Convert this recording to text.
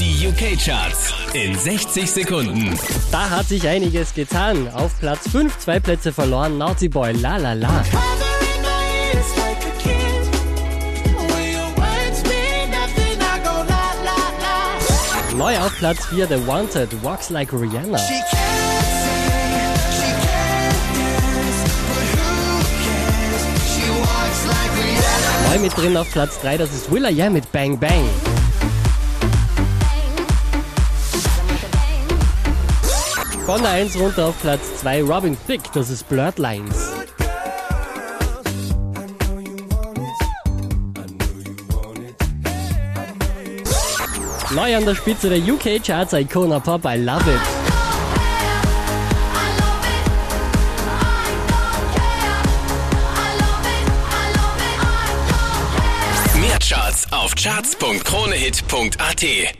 Die UK-Charts in 60 Sekunden. Da hat sich einiges getan. Auf Platz 5 zwei Plätze verloren. Naughty Boy, la la la. Neu auf Platz 4 The Wanted, walks like Rihanna. Neu mit drin auf Platz 3, das ist Will.i.am mit Bang Bang. Von der 1 runter auf Platz 2 Robin Thicke, das ist Blurred Lines. Neu an der Spitze der UK Charts Icona Pop, I Love It. Mehr Charts auf charts.kronehit.at.